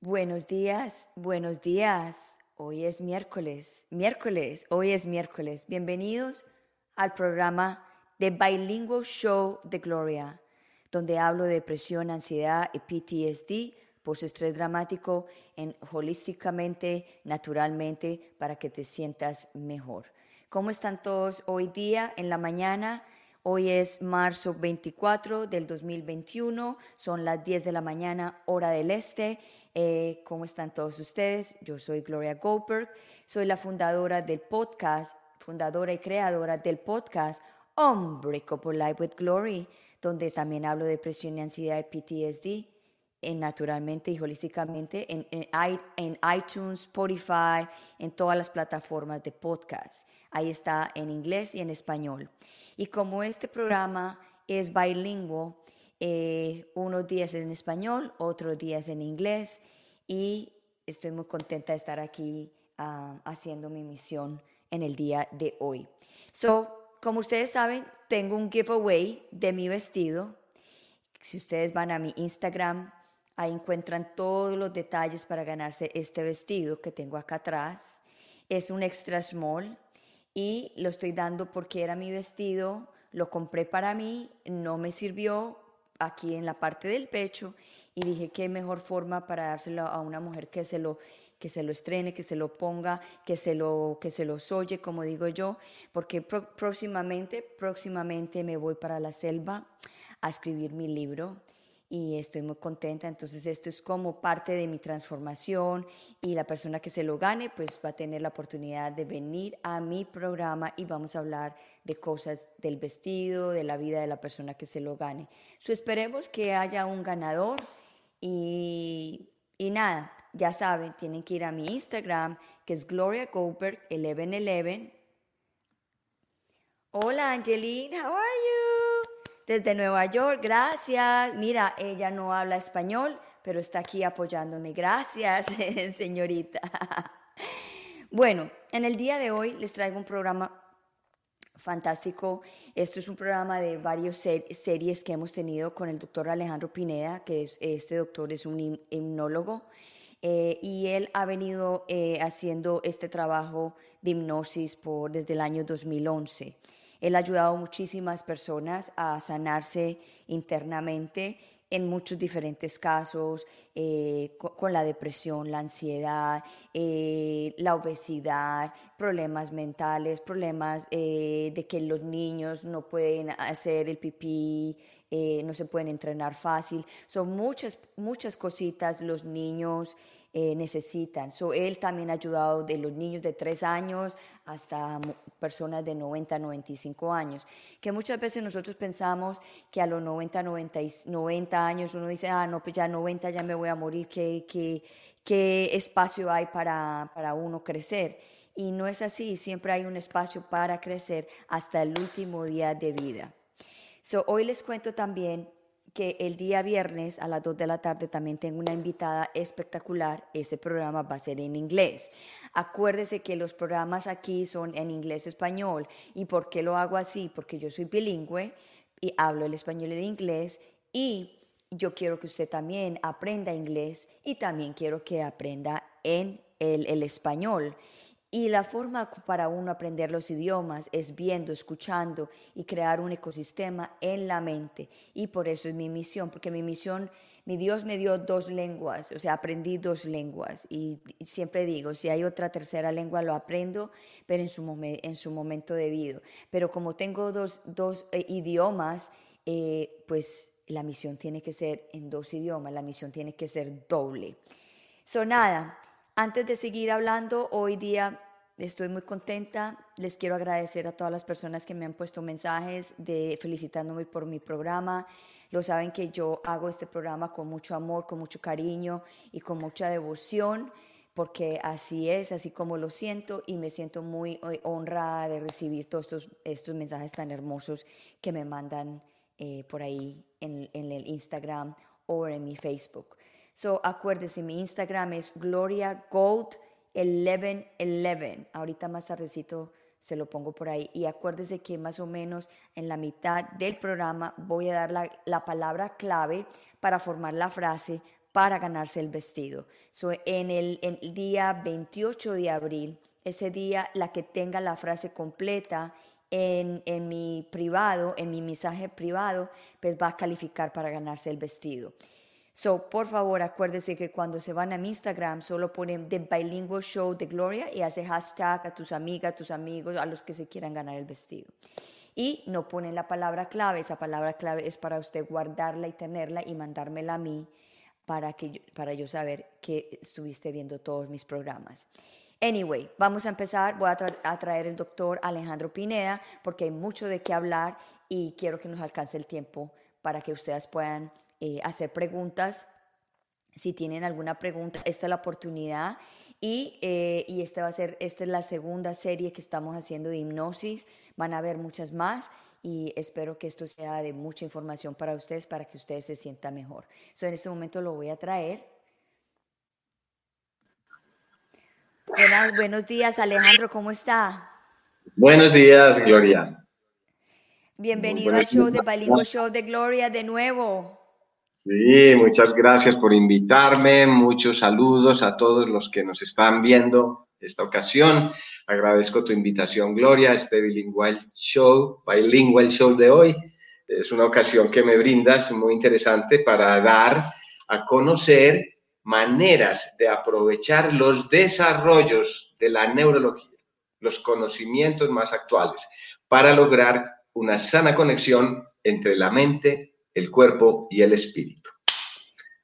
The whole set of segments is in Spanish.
Buenos días, buenos días. Hoy es miércoles, miércoles, hoy es miércoles. Bienvenidos al programa de Bilingual Show de Gloria, donde hablo de depresión, ansiedad y PTSD, post-estrés dramático, en, holísticamente, naturalmente, para que te sientas mejor. ¿Cómo están todos hoy día en la mañana? Hoy es marzo 24 del 2021, son las 10 de la mañana, hora del este eh, ¿Cómo están todos ustedes? Yo soy Gloria Goldberg, soy la fundadora del podcast, fundadora y creadora del podcast Unbreakable Life with Glory, donde también hablo de depresión y ansiedad y PTSD, en, naturalmente y holísticamente, en, en, iTunes, Spotify, en todas las plataformas de podcast. Ahí está en inglés y en español. Y como este programa es bilingüe, eh, unos días en español, otros días en inglés y estoy muy contenta de estar aquí ah, haciendo mi misión en el día de hoy. So, como ustedes saben, tengo un giveaway de mi vestido. Si ustedes van a mi Instagram, ahí encuentran todos los detalles para ganarse este vestido que tengo acá atrás. Es un extra small y lo estoy dando porque era mi vestido, lo compré para mí, no me sirvió, aquí en la parte del pecho y dije qué mejor forma para dárselo a una mujer que se lo que se lo estrene, que se lo ponga, que se lo que se lo oye, como digo yo, porque próximamente próximamente me voy para la selva a escribir mi libro y estoy muy contenta. Entonces esto es como parte de mi transformación y la persona que se lo gane pues va a tener la oportunidad de venir a mi programa y vamos a hablar de cosas del vestido, de la vida de la persona que se lo gane. So, esperemos que haya un ganador y, y nada, ya saben, tienen que ir a mi Instagram que es Gloria Goldberg 1111. Hola Angeline, how are you? Desde Nueva York. Gracias. Mira, ella no habla español, pero está aquí apoyándome. Gracias, señorita. Bueno, en el día de hoy les traigo un programa fantástico. Esto es un programa de varias series que hemos tenido con el doctor Alejandro Pineda, que es, este doctor es un hipnólogo. Eh, y él ha venido eh, haciendo este trabajo de hipnosis por, desde el año 2011. Él ha ayudado a muchísimas personas a sanarse internamente en muchos diferentes casos, eh, con, la depresión, la ansiedad, eh, la obesidad, problemas mentales, problemas eh, de que los niños no pueden hacer el pipí, no se pueden entrenar fácil. Son muchas, muchas cositas los niños eh, necesitan. So, él también ha ayudado de los niños de 3 años hasta personas de 90, 95 años, que muchas veces nosotros pensamos que a los 90, 90, 90 años uno dice, ah, no, pues ya 90 ya me voy a morir, ¿qué, qué, qué espacio hay para, para uno crecer? Y no es así, siempre hay un espacio para crecer hasta el último día de vida. So, hoy les cuento también que el día viernes a las 2 de la tarde también tengo una invitada espectacular. Ese programa va a ser en inglés. Acuérdese que los programas aquí son en inglés-español. ¿Y por qué lo hago así? Porque yo soy bilingüe y hablo el español y el inglés y yo quiero que usted también aprenda inglés y también quiero que aprenda en el, el español. Y la forma para uno aprender los idiomas es viendo, escuchando y crear un ecosistema en la mente. Y por eso es mi misión, porque mi misión, mi Dios me dio dos lenguas, o sea, aprendí dos lenguas. Y siempre digo, si hay otra tercera lengua, lo aprendo, pero en su, en su momento debido. Pero como tengo dos, eh, idiomas, eh, pues la misión tiene que ser en dos idiomas, la misión tiene que ser doble. So, nada, antes de seguir hablando, hoy día estoy muy contenta. Les quiero agradecer a todas las personas que me han puesto mensajes de felicitándome por mi programa. Lo saben que yo hago este programa con mucho amor, con mucho cariño y con mucha devoción, porque así es, así como lo siento y me siento muy eh, honrada de recibir todos estos, mensajes tan hermosos que me mandan eh, por ahí en, en el Instagram o en mi Facebook. So, acuérdense, mi Instagram es Gloria Gold 1111. Ahorita más tardecito se lo pongo por ahí. Y acuérdese que más o menos en la mitad del programa voy a dar la, la palabra clave para formar la frase para ganarse el vestido. So, en, el, el día 28 de abril, ese día la que tenga la frase completa en, en, mi privado, en mi mensaje privado, pues va a calificar para ganarse el vestido. So, por favor, acuérdese que cuando se van a mi Instagram, solo ponen The Bilingual Show de Gloria y hace hashtag a tus amigas, a tus amigos, a los que se quieran ganar el vestido. Y no ponen la palabra clave, esa palabra clave es para usted guardarla y tenerla y mandármela a mí para, que yo, para yo saber que estuviste viendo todos mis programas. Anyway, vamos a empezar. Voy a, tra a traer el doctor Alejandro Pineda porque hay mucho de qué hablar y quiero que nos alcance el tiempo para que ustedes puedan eh, hacer preguntas. Si tienen alguna pregunta, esta es la oportunidad. Y, eh, y esta va a ser, esta es la segunda serie que estamos haciendo de hipnosis. Van a haber muchas más y espero que esto sea de mucha información para ustedes para que ustedes se sientan mejor. So, en este momento lo voy a traer. Buenas, buenos días, Alejandro, ¿cómo está? Buenos días, Gloria. Bienvenido al show de Bilingual Show de Gloria de nuevo. Sí, muchas gracias por invitarme. Muchos saludos a todos los que nos están viendo esta ocasión. Agradezco tu invitación, Gloria, a este Bilingual Show, Bilingual Show de hoy. Es una ocasión que me brindas muy interesante para dar a conocer maneras de aprovechar los desarrollos de la neurología, los conocimientos más actuales, para lograr una sana conexión entre la mente, el cuerpo y el espíritu.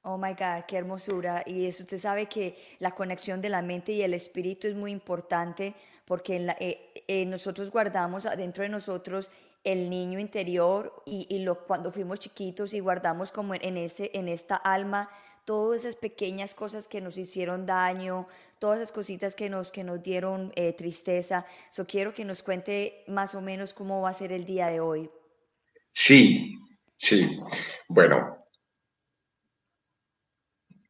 Oh my God, qué hermosura. Y eso usted sabe que la conexión de la mente y el espíritu es muy importante porque en la, eh, eh, nosotros guardamos adentro de nosotros el niño interior y, y, lo, cuando fuimos chiquitos y guardamos como en, ese, en esta alma todas esas pequeñas cosas que nos hicieron daño, todas esas cositas que nos, que nos dieron eh, tristeza. So, quiero que nos cuente más o menos cómo va a ser el día de hoy. Sí, Sí, bueno.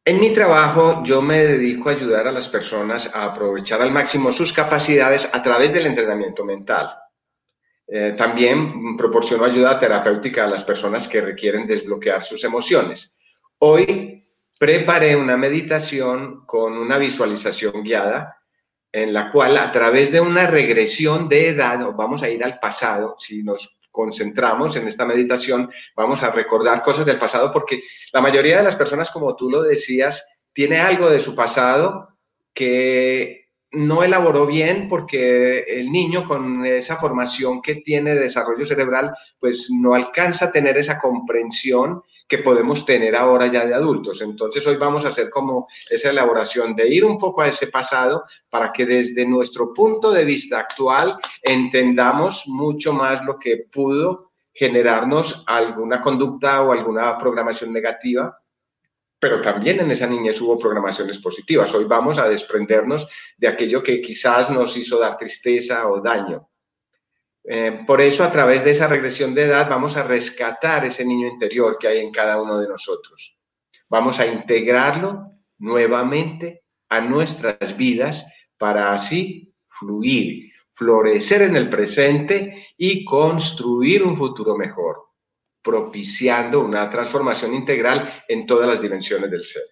En mi trabajo yo me dedico a ayudar a las personas a aprovechar al máximo sus capacidades a través del entrenamiento mental. Eh, también proporciono ayuda terapéutica a las personas que requieren desbloquear sus emociones. Hoy preparé una meditación con una visualización guiada en la cual a través de una regresión de edad, vamos a ir al pasado, si nos concentramos en esta meditación, vamos a recordar cosas del pasado porque la mayoría de las personas, como tú lo decías, tiene algo de su pasado que no elaboró bien porque el niño con esa formación que tiene de desarrollo cerebral, pues no alcanza a tener esa comprensión que podemos tener ahora ya de adultos. Entonces hoy vamos a hacer como esa elaboración de ir un poco a ese pasado para que desde nuestro punto de vista actual entendamos mucho más lo que pudo generarnos alguna conducta o alguna programación negativa pero también en esa niñez hubo programaciones positivas. Hoy vamos a desprendernos de aquello que quizás nos hizo dar tristeza o daño. Eh, por eso, a través de esa regresión de edad, vamos a rescatar ese niño interior que hay en cada uno de nosotros. Vamos a integrarlo nuevamente a nuestras vidas para así fluir, florecer en el presente y construir un futuro mejor, propiciando una transformación integral en todas las dimensiones del ser.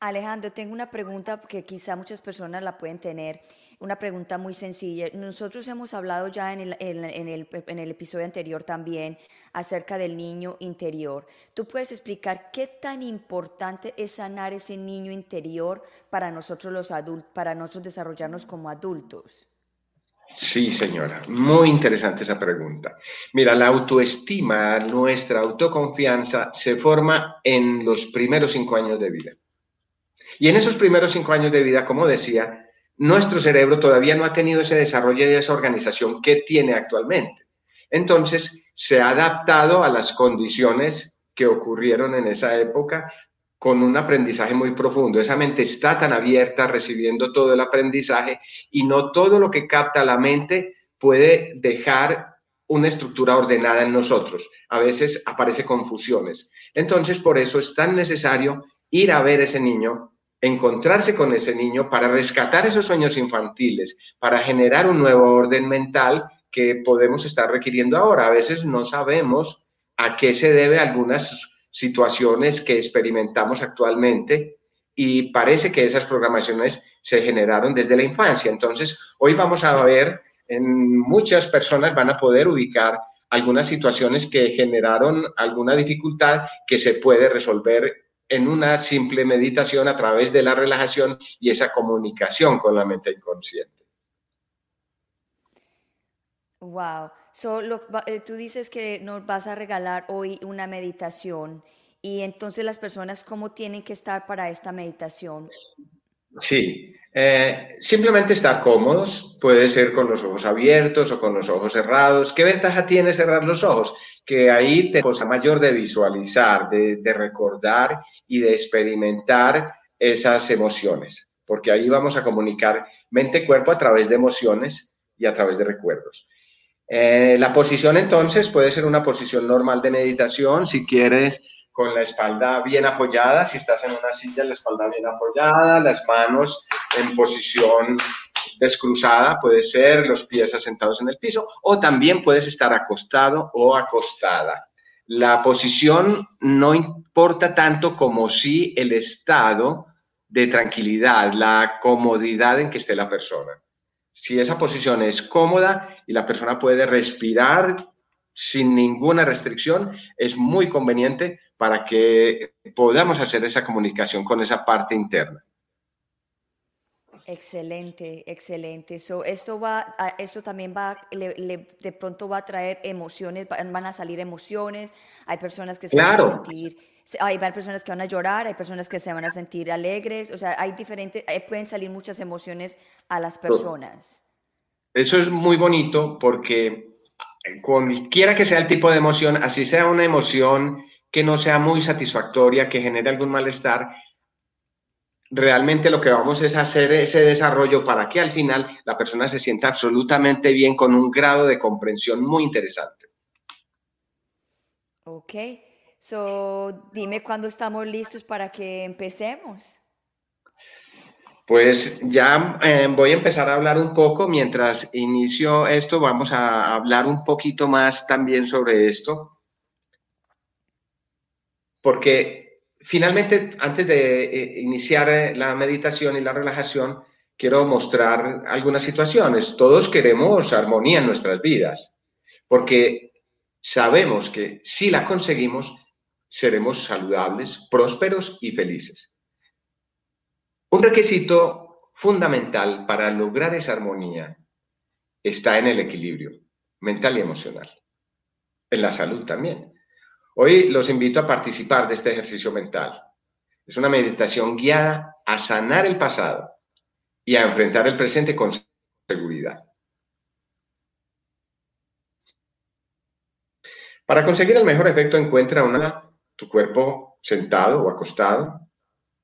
Alejandro, tengo una pregunta que quizá muchas personas la pueden tener una pregunta muy sencilla. Nosotros hemos hablado ya en el, en, el, en el, episodio anterior también acerca del niño interior. ¿Tú puedes explicar qué tan importante es sanar ese niño interior para nosotros los adultos, para nosotros desarrollarnos como adultos? Sí, señora, muy interesante esa pregunta. Mira, la autoestima, nuestra autoconfianza se forma en los primeros cinco años de vida. Y en esos primeros cinco años de vida, como decía, nuestro cerebro todavía no ha tenido ese desarrollo y esa organización que tiene actualmente. Entonces, se ha adaptado a las condiciones que ocurrieron en esa época con un aprendizaje muy profundo. Esa mente está tan abierta recibiendo todo el aprendizaje y no todo lo que capta la mente puede dejar una estructura ordenada en nosotros. A veces aparece confusiones. Entonces, por eso es tan necesario ir a ver ese niño encontrarse con ese niño para rescatar esos sueños infantiles, para generar un nuevo orden mental que podemos estar requiriendo ahora. A veces no sabemos a qué se debe algunas situaciones que experimentamos actualmente y parece que esas programaciones se generaron desde la infancia. Entonces, hoy vamos a ver, en muchas personas van a poder ubicar algunas situaciones que generaron alguna dificultad que se puede resolver en una simple meditación a través de la relajación y esa comunicación con la mente inconsciente. Wow. So, eh, tú dices que nos vas a regalar hoy una meditación y entonces las personas, ¿cómo tienen que estar para esta meditación? Sí, eh, simplemente estar cómodos, puede ser con los ojos abiertos o con los ojos cerrados. ¿Qué ventaja tiene cerrar los ojos? Que ahí te cosa mayor de visualizar, de, de recordar y de experimentar esas emociones, porque ahí vamos a comunicar mente-cuerpo a través de emociones y a través de recuerdos. Eh, la posición entonces puede ser una posición normal de meditación, si quieres con la espalda bien apoyada, si estás en una silla, la espalda bien apoyada, las manos en posición descruzada, puede ser los pies asentados en el piso, o también puedes estar acostado o acostada. La posición no importa tanto como si el estado de tranquilidad, la comodidad en que esté la persona. Si esa posición es cómoda y la persona puede respirar sin ninguna restricción, es muy conveniente para que podamos hacer esa comunicación con esa parte interna. Excelente, excelente. esto va, esto también va, de pronto va a traer emociones, van a salir emociones. Hay personas que se van a sentir, hay personas que van a llorar, hay personas que se van a sentir alegres. O sea, hay diferentes, eh, pueden salir muchas emociones a las personas. Eso es muy bonito porque cualquiera que sea el tipo de emoción, así sea una emoción que no sea muy satisfactoria, que genere algún malestar, realmente lo que vamos es hacer ese desarrollo para que al final la persona se sienta absolutamente bien con un grado de comprensión muy interesante. Ok, so dime cuándo estamos listos para que empecemos. Pues ya eh, voy a empezar a hablar un poco. Mientras inicio esto, vamos a hablar un poquito más también sobre esto porque finalmente, antes de eh, iniciar eh, la meditación y la relajación, quiero mostrar algunas situaciones. Todos queremos armonía en nuestras vidas, porque sabemos que si la conseguimos, seremos saludables, prósperos y felices. Un requisito fundamental para lograr esa armonía está en el equilibrio mental y emocional, en la salud también. Hoy los invito a participar de este ejercicio mental. Es una meditación guiada a sanar el pasado y a enfrentar el presente con seguridad. Para conseguir el mejor efecto, encuentra tu cuerpo sentado o acostado.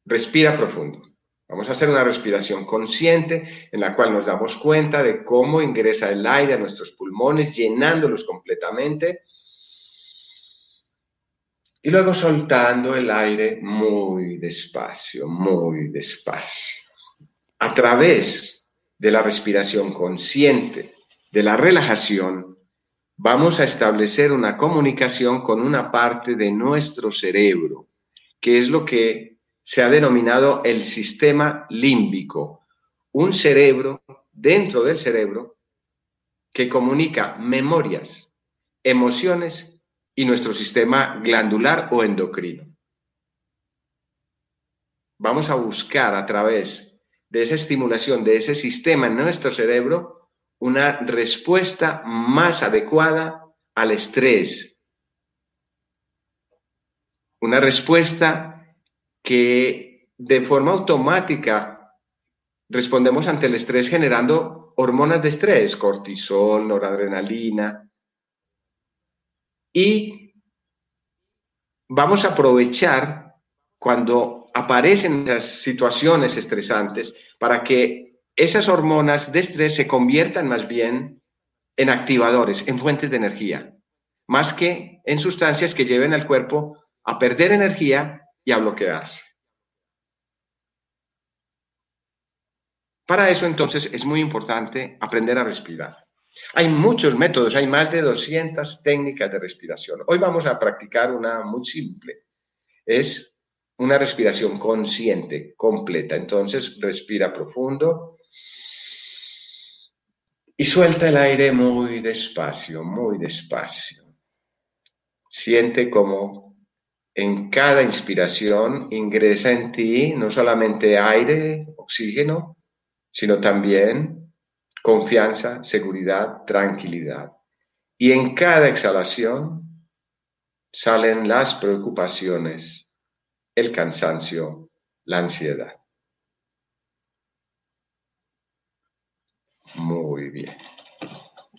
Respira profundo. Vamos a hacer una respiración consciente en la cual nos damos cuenta de cómo ingresa el aire a nuestros pulmones, llenándolos completamente y luego soltando el aire muy despacio, muy despacio. A través de la respiración consciente, de la relajación, vamos a establecer una comunicación con una parte de nuestro cerebro, que es lo que se ha denominado el sistema límbico, un cerebro dentro del cerebro que comunica memorias, emociones y nuestro sistema glandular o endocrino. Vamos a buscar a través de esa estimulación de ese sistema en nuestro cerebro una respuesta más adecuada al estrés. Una respuesta que de forma automática respondemos ante el estrés generando hormonas de estrés, cortisol, noradrenalina, y vamos a aprovechar cuando aparecen esas situaciones estresantes para que esas hormonas de estrés se conviertan más bien en activadores, en fuentes de energía, más que en sustancias que lleven al cuerpo a perder energía y a bloquearse. Para eso entonces es muy importante aprender a respirar. Hay muchos métodos, hay más de 200 técnicas de respiración. Hoy vamos a practicar una muy simple. Es una respiración consciente, completa. Entonces respira profundo y suelta el aire muy despacio, muy despacio. Siente como en cada inspiración ingresa en ti no solamente aire, oxígeno, sino también confianza, seguridad, tranquilidad. Y en cada exhalación salen las preocupaciones, el cansancio, la ansiedad. Muy bien,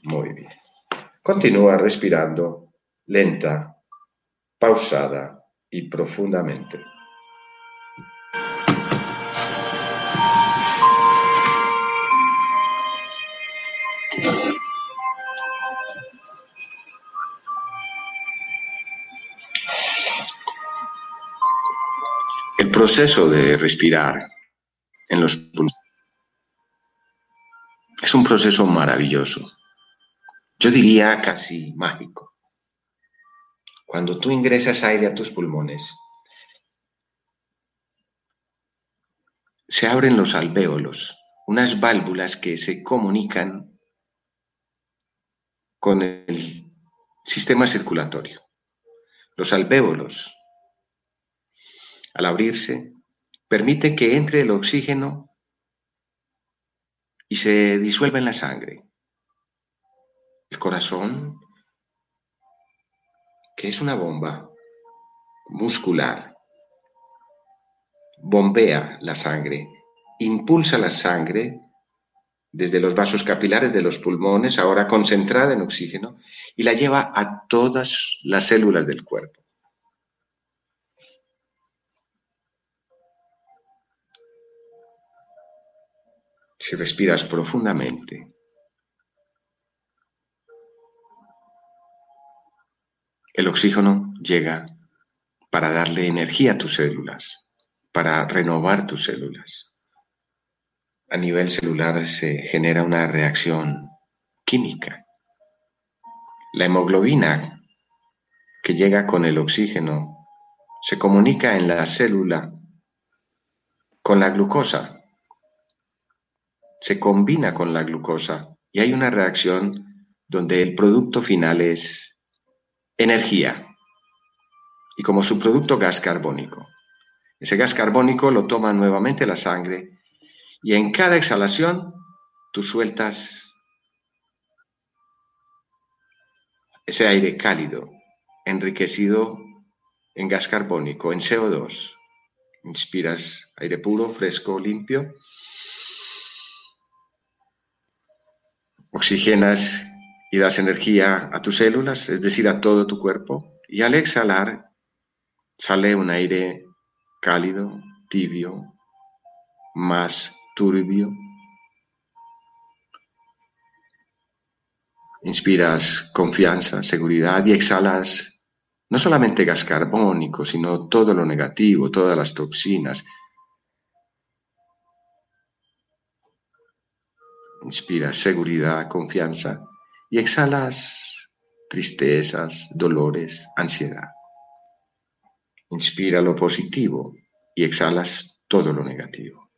muy bien. Continúa respirando lenta, pausada y profundamente. Proceso de respirar en los pulmones es un proceso maravilloso. Yo diría casi mágico. Cuando tú ingresas aire a tus pulmones, se abren los alvéolos, unas válvulas que se comunican con el sistema circulatorio. Los alvéolos, al abrirse, permiten que entre el oxígeno y se disuelva en la sangre. El corazón que es una bomba muscular, bombea la sangre, impulsa la sangre desde los vasos capilares de los pulmones, ahora concentrada en oxígeno, y la lleva a todas las células del cuerpo. Si respiras profundamente, El oxígeno llega para darle energía a tus células, para renovar tus células. A nivel celular se genera una reacción química. La hemoglobina que llega con el oxígeno se comunica en la célula con la glucosa, se combina con la glucosa y hay una reacción donde el producto final es energía y como subproducto gas carbónico. Ese gas carbónico lo toma nuevamente la sangre y en cada exhalación tú sueltas ese aire cálido, enriquecido en gas carbónico, en CO2. Inspiras aire puro, fresco, limpio. Oxigenas y das energía a tus células, es decir, a todo tu cuerpo. Y al exhalar sale un aire cálido, tibio, más turbio. Inspiras confianza, seguridad y exhalas no solamente gas carbónico, sino todo lo negativo, todas las toxinas. Inspiras seguridad, confianza y exhalas tristezas, dolores, ansiedad. Inspira lo positivo y exhalas todo lo negativo.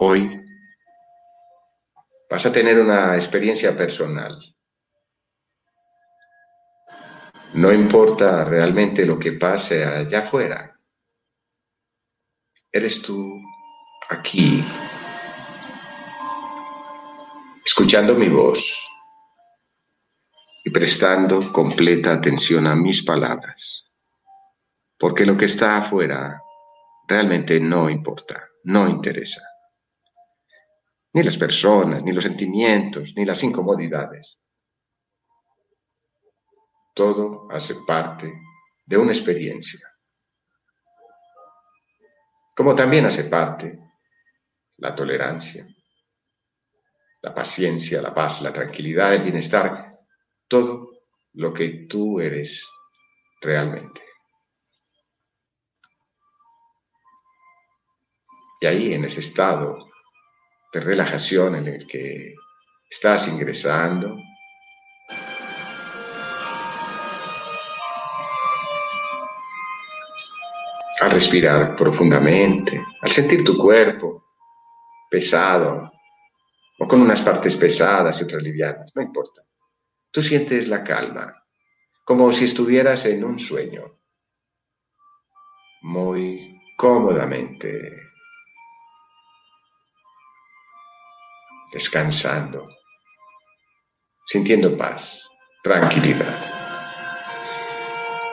Hoy vas a tener una experiencia personal. No importa realmente lo que pase allá afuera, eres tú aquí, escuchando mi voz y prestando completa atención a mis palabras, porque lo que está afuera realmente no importa, no interesa. Ni las personas, ni los sentimientos, ni las incomodidades. Todo hace parte de una experiencia como también hace parte la tolerancia, la paciencia, la paz, la tranquilidad, el bienestar, todo lo que tú eres realmente. Y ahí, en ese estado de relajación en el que estás ingresando, al respirar profundamente, al sentir tu cuerpo pesado o con unas partes pesadas y otras livianas, no importa. Tú sientes la calma, como si estuvieras en un sueño, muy cómodamente, descansando, sintiendo paz, tranquilidad.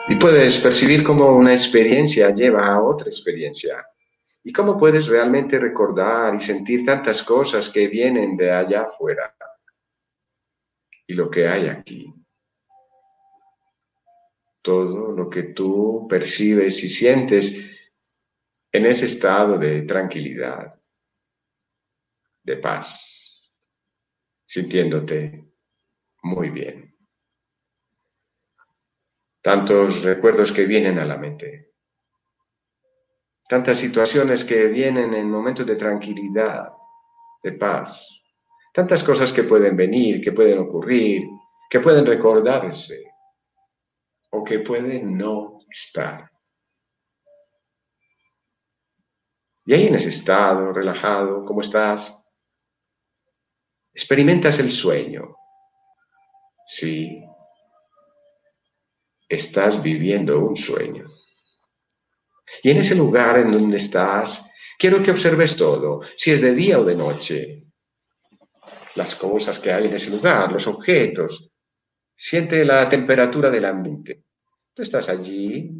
Y puedes percibir cómo una experiencia lleva a otra experiencia. Y cómo puedes realmente recordar y sentir tantas cosas que vienen de allá afuera. Y lo que hay aquí. Todo lo que tú percibes y sientes en ese estado de tranquilidad, de paz, sintiéndote muy bien tantos recuerdos que vienen a la mente, tantas situaciones que vienen en momentos de tranquilidad, de paz, tantas cosas que pueden venir, que pueden ocurrir, que pueden recordarse o que pueden no estar. Y ahí en ese estado relajado, ¿cómo estás? Experimentas el sueño. Sí, estás viviendo un sueño. Y en ese lugar en donde estás, quiero que observes todo, si es de día o de noche, las cosas que hay en ese lugar, los objetos. Siente la temperatura del ambiente. Tú estás allí,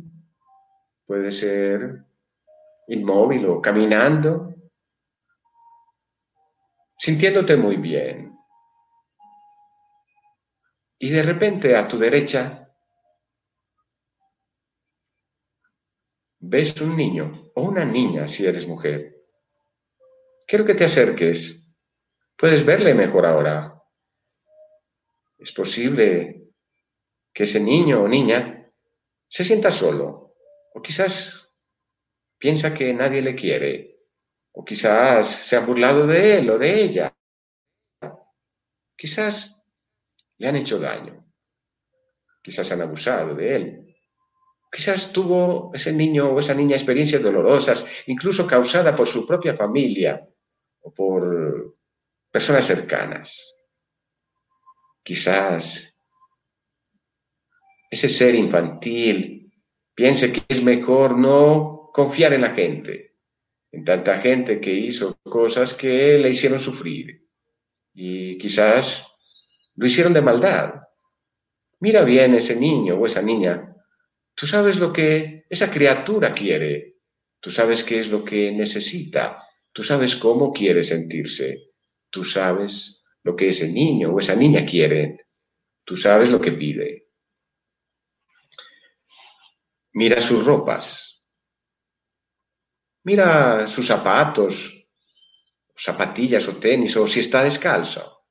puede ser inmóvil o caminando, sintiéndote muy bien. Y de repente a tu derecha ves un niño o una niña si eres mujer. Quiero que te acerques. Puedes verle mejor ahora. Es posible que ese niño o niña se sienta solo o quizás piensa que nadie le quiere o quizás se ha burlado de él o de ella. Quizás le han hecho daño. Quizás han abusado de él. Quizás tuvo ese niño o esa niña experiencias dolorosas, incluso causadas por su propia familia o por personas cercanas. Quizás ese ser infantil piense que es mejor no confiar en la gente, en tanta gente que hizo cosas que le hicieron sufrir y quizás lo hicieron de maldad. Mira bien ese niño o esa niña Tú sabes lo que esa criatura quiere, tú sabes qué es lo que necesita, tú sabes cómo quiere sentirse, tú sabes lo que ese niño o esa niña quiere, tú sabes lo que pide. Mira sus ropas, mira sus zapatos, zapatillas o tenis o si está descalzo.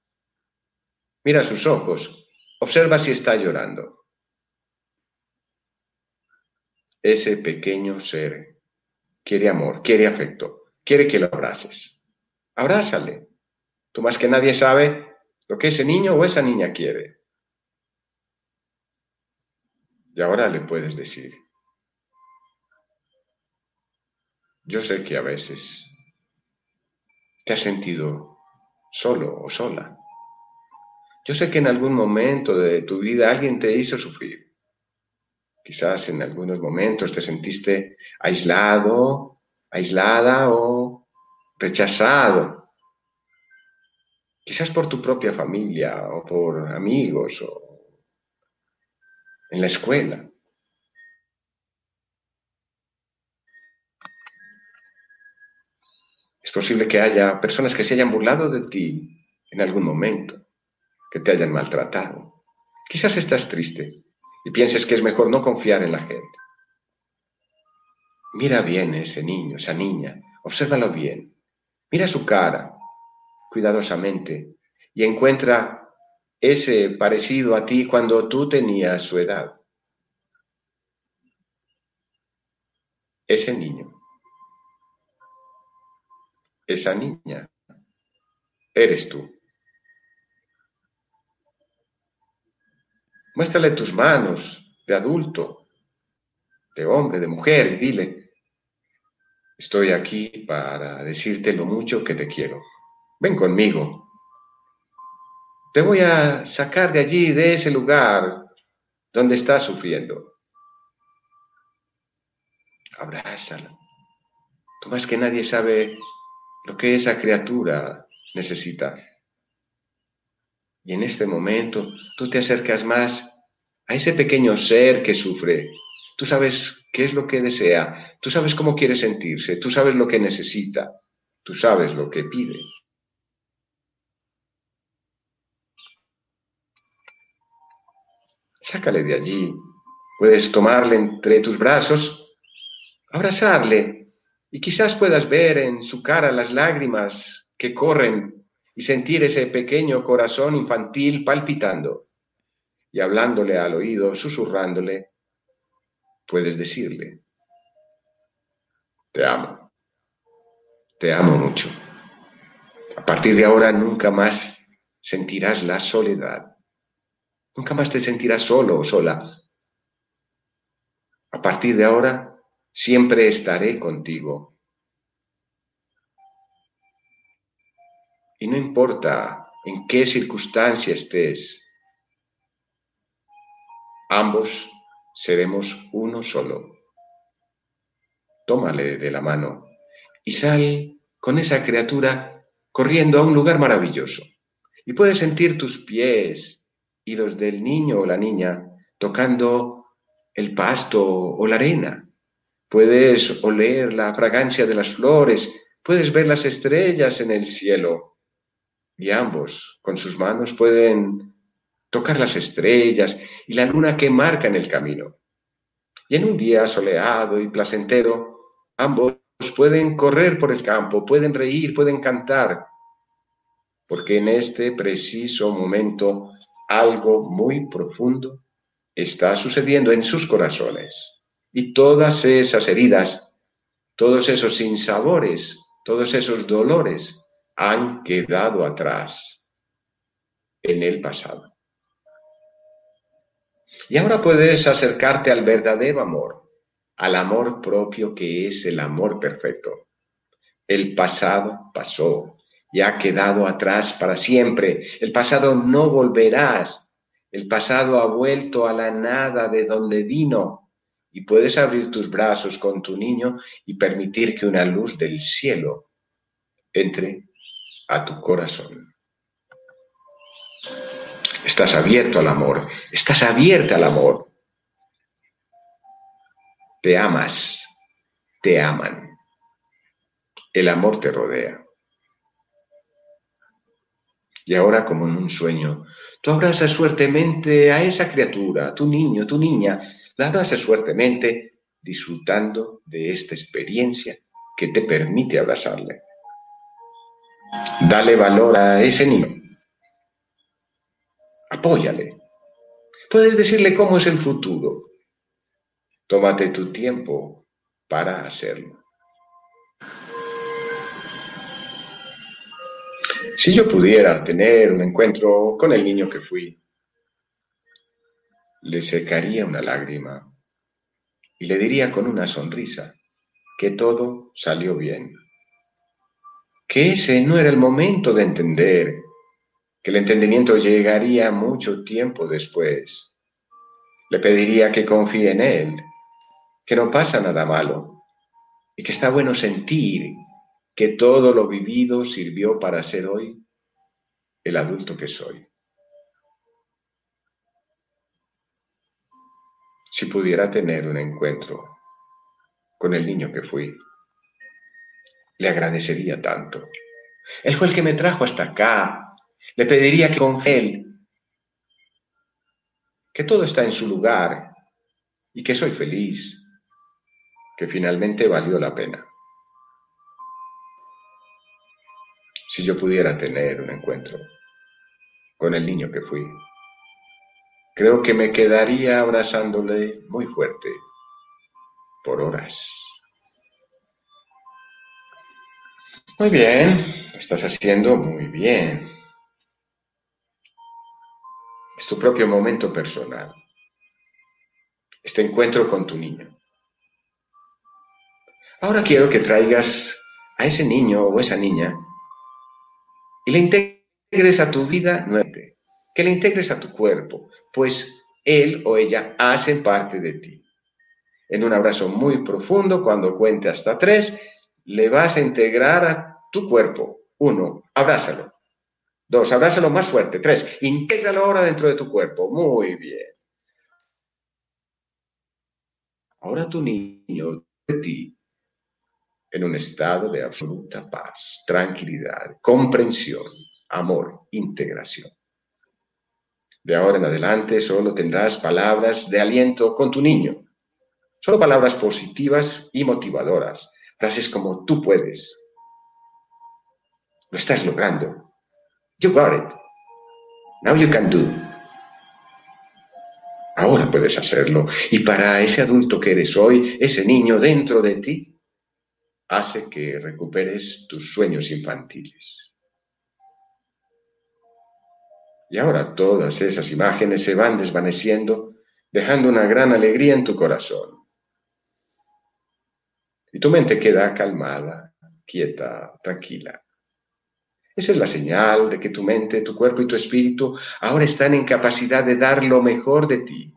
Mira sus ojos, observa si está llorando. Ese pequeño ser quiere amor, quiere afecto, quiere que lo abraces. Abrázale. Tú más que nadie sabe lo que ese niño o esa niña quiere. Y ahora le puedes decir, yo sé que a veces te has sentido solo o sola. Yo sé que en algún momento de tu vida alguien te hizo sufrir. Quizás en algunos momentos te sentiste aislado, aislada o rechazado. Quizás por tu propia familia o por amigos o en la escuela. Es posible que haya personas que se hayan burlado de ti en algún momento, que te hayan maltratado. Quizás estás triste y pienses que es mejor no confiar en la gente. Mira bien ese niño, esa niña, obsérvalo bien. Mira su cara cuidadosamente y encuentra ese parecido a ti cuando tú tenías su edad. Ese niño, esa niña, eres tú. Muéstrale tus manos de adulto, de hombre, de mujer, y dile, estoy aquí para decirte lo mucho que te quiero. Ven conmigo. Te voy a sacar de allí, de ese lugar donde estás sufriendo. Abrázala. Tú más que nadie sabe lo que esa criatura necesita. Y en este momento tú te acercas más a ese pequeño ser que sufre. Tú sabes qué es lo que desea, tú sabes cómo quiere sentirse, tú sabes lo que necesita, tú sabes lo que pide. Sácale de allí. Puedes tomarle entre tus brazos, abrazarle y quizás puedas ver en su cara las lágrimas que corren y sentir ese pequeño corazón infantil palpitando y hablándole al oído, susurrándole, puedes decirle, te amo, te amo mucho. A partir de ahora nunca más sentirás la soledad, nunca más te sentirás solo o sola. A partir de ahora siempre estaré contigo Y no importa en qué circunstancia estés, ambos seremos uno solo. Tómale de la mano y sal con esa criatura corriendo a un lugar maravilloso. Y puedes sentir tus pies y los del niño o la niña tocando el pasto o la arena. Puedes oler la fragancia de las flores, puedes ver las estrellas en el cielo y ambos con sus manos pueden tocar las estrellas y la luna que marca el camino. Y en un día soleado y placentero, ambos pueden correr por el campo, pueden reír, pueden cantar, porque en este preciso momento algo muy profundo está sucediendo en sus corazones. Y todas esas heridas, todos esos sinsabores, todos esos dolores han quedado atrás en el pasado. Y ahora puedes acercarte al verdadero amor, al amor propio que es el amor perfecto. El pasado pasó y ha quedado atrás para siempre. El pasado no volverás. El pasado ha vuelto a la nada de donde vino. Y puedes abrir tus brazos con tu niño y permitir que una luz del cielo entre a tu corazón. Estás abierto al amor, estás abierta al amor. Te amas, te aman. El amor te rodea. Y ahora, como en un sueño, tú abrazas fuertemente a esa criatura, a tu niño, tu niña, la abrazas fuertemente, disfrutando de esta experiencia que te permite abrazarle. Dale valor a ese niño. Apóyale. Puedes decirle cómo es el futuro. Tómate tu tiempo para hacerlo. Si yo pudiera tener un encuentro con el niño que fui, le secaría una lágrima y le diría con una sonrisa que todo salió bien que ese no era el momento de entender, que el entendimiento llegaría mucho tiempo después. Le pediría que confíe en él, que no pasa nada malo y que está bueno sentir que todo lo vivido sirvió para ser hoy el adulto que soy. Si pudiera tener un encuentro con el niño que fui le agradecería tanto. Él fue el que me trajo hasta acá. Le pediría que con él, que todo está en su lugar y que soy feliz, que finalmente valió la pena. Si yo pudiera tener un encuentro con el niño que fui. Creo que me quedaría abrazándole muy fuerte por horas. Muy bien, estás haciendo muy bien. Es tu propio momento personal. Este encuentro con tu niño. Ahora quiero que traigas a ese niño o esa niña y le integres a tu vida nuevamente, que le integres a tu cuerpo, pues él o ella hacen parte de ti. En un abrazo muy profundo, cuando cuente hasta tres, le vas a integrar a tu cuerpo. Uno, abrázalo. Dos, abrázalo más fuerte. Tres, intégralo ahora dentro de tu cuerpo. Muy bien. Ahora tu niño de ti en un estado de absoluta paz, tranquilidad, comprensión, amor, integración. De ahora en adelante solo tendrás palabras de aliento con tu niño, solo palabras positivas y motivadoras, frases como tú puedes. Lo estás logrando. You got it. Now you can do. Ahora puedes hacerlo. Y para ese adulto que eres hoy, ese niño dentro de ti, hace que recuperes tus sueños infantiles. Y ahora todas esas imágenes se van desvaneciendo, dejando una gran alegría en tu corazón. Y tu mente queda calmada, quieta, tranquila. Esa es la señal de que tu mente, tu cuerpo y tu espíritu ahora están en capacidad de dar lo mejor de ti.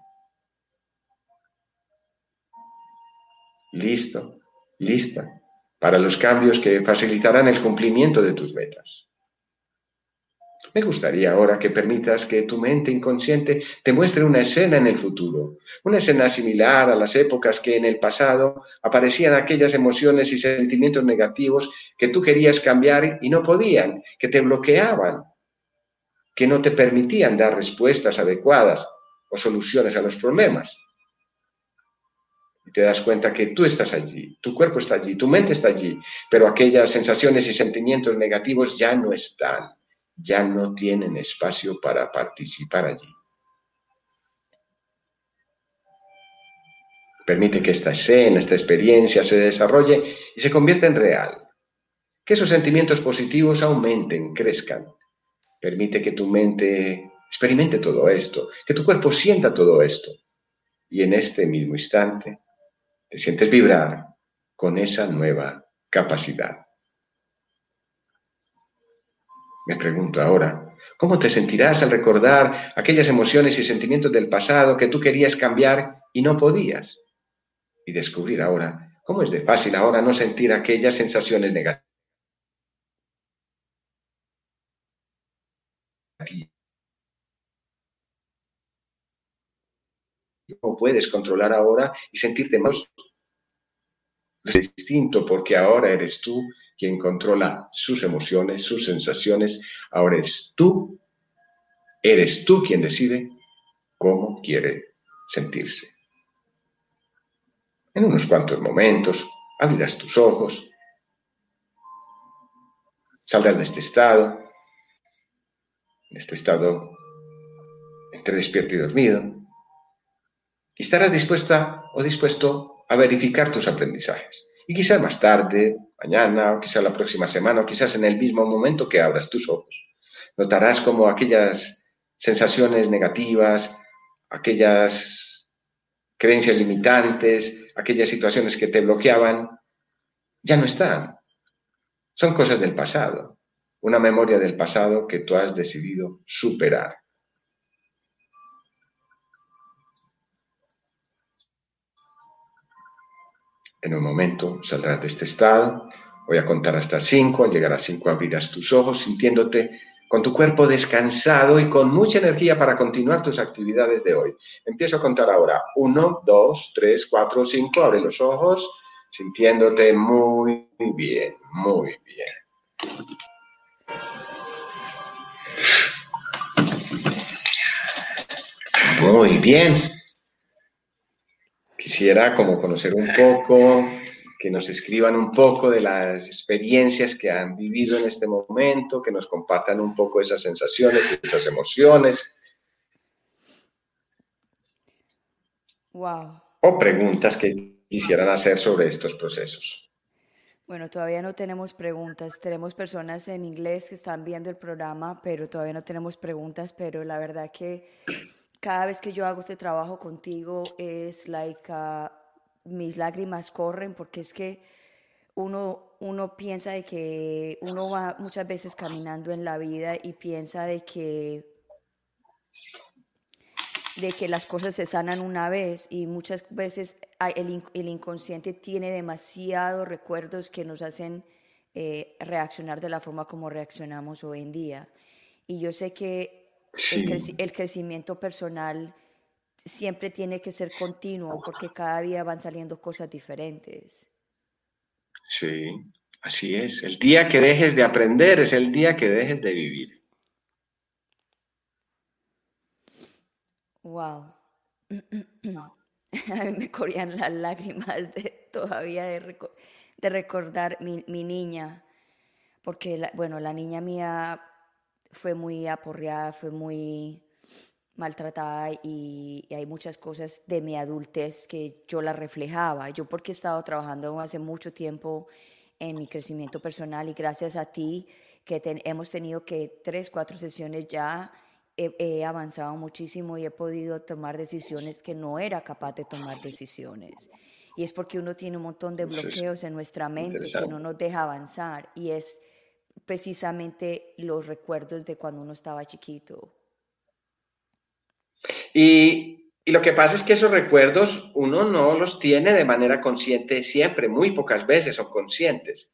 Listo, lista para los cambios que facilitarán el cumplimiento de tus metas. Me gustaría ahora que permitas que tu mente inconsciente te muestre una escena en el futuro, una escena similar a las épocas que en el pasado aparecían aquellas emociones y sentimientos negativos que tú querías cambiar y no podían, que te bloqueaban, que no te permitían dar respuestas adecuadas o soluciones a los problemas. Y te das cuenta que tú estás allí, tu cuerpo está allí, tu mente está allí, pero aquellas sensaciones y sentimientos negativos ya no están, ya no tienen espacio para participar allí. Permite que esta escena, esta experiencia se desarrolle y se convierta en real. Que esos sentimientos positivos aumenten, crezcan. Permite que tu mente experimente todo esto, que tu cuerpo sienta todo esto. Y en este mismo instante, te sientes vibrar con esa nueva capacidad. Me pregunto ahora, ¿cómo te sentirás al recordar aquellas emociones y sentimientos del pasado que tú querías cambiar y no podías? Y descubrir ahora cómo es de fácil ahora no sentir aquellas sensaciones negativas. ¿Cómo puedes controlar ahora y sentirte más distinto porque ahora eres tú quien controla sus emociones, sus sensaciones. Ahora eres tú, eres tú quien decide cómo quiere sentirse. En unos cuantos momentos, abrirás tus ojos, saldrás de este estado, en este estado entre despierto y dormido, y estarás dispuesta o dispuesto a verificar tus aprendizajes. Y quizás más tarde, mañana, o quizás la próxima semana, o quizás en el mismo momento que abras tus ojos, notarás como aquellas sensaciones negativas, aquellas creencias limitantes, aquellas situaciones que te bloqueaban, ya no están. Son cosas del pasado, una memoria del pasado que tú has decidido superar. En un momento saldrás de este estado. Voy a contar hasta cinco. Al llegar a cinco abrirás tus ojos sintiéndote con tu cuerpo descansado y con mucha energía para continuar tus actividades de hoy. Empiezo a contar ahora. Uno, dos, tres, cuatro, cinco. Abre los ojos sintiéndote muy bien, muy bien. Muy bien quisiera como conocer un poco que nos escriban un poco de las experiencias que han vivido en este momento, que nos compartan un poco esas sensaciones, esas emociones. Wow. O preguntas que quisieran hacer sobre estos procesos. Bueno, todavía no tenemos preguntas. Tenemos personas en inglés que están viendo el programa, pero todavía no tenemos preguntas. Pero la verdad que cada vez que yo hago este trabajo contigo es like uh, mis lágrimas corren porque es que uno, uno piensa de que uno va muchas veces caminando en la vida y piensa de que de que las cosas se sanan una vez y muchas veces el, el inconsciente tiene demasiados recuerdos que nos hacen eh, reaccionar de la forma como reaccionamos hoy en día. Y yo sé que el, el crecimiento personal siempre tiene que ser continuo porque cada día van saliendo cosas diferentes. Sí, así es. El día que dejes de aprender es el día que dejes de vivir. Wow. A mí me corrían las lágrimas de, todavía de, de recordar mi, mi, niña, porque, bueno, la niña mía fue muy aporreada, fue muy maltratada y, hay muchas cosas de mi adultez que yo la reflejaba. Yo porque he estado trabajando hace mucho tiempo en mi crecimiento personal y gracias a ti que hemos tenido que tres, cuatro sesiones ya he, avanzado muchísimo y he podido tomar decisiones que no era capaz de tomar decisiones. Y es porque uno tiene un montón de bloqueos en nuestra mente que no nos deja avanzar y es precisamente los recuerdos de cuando uno estaba chiquito y, y, lo que pasa es que esos recuerdos uno no los tiene de manera consciente siempre, muy pocas veces son conscientes.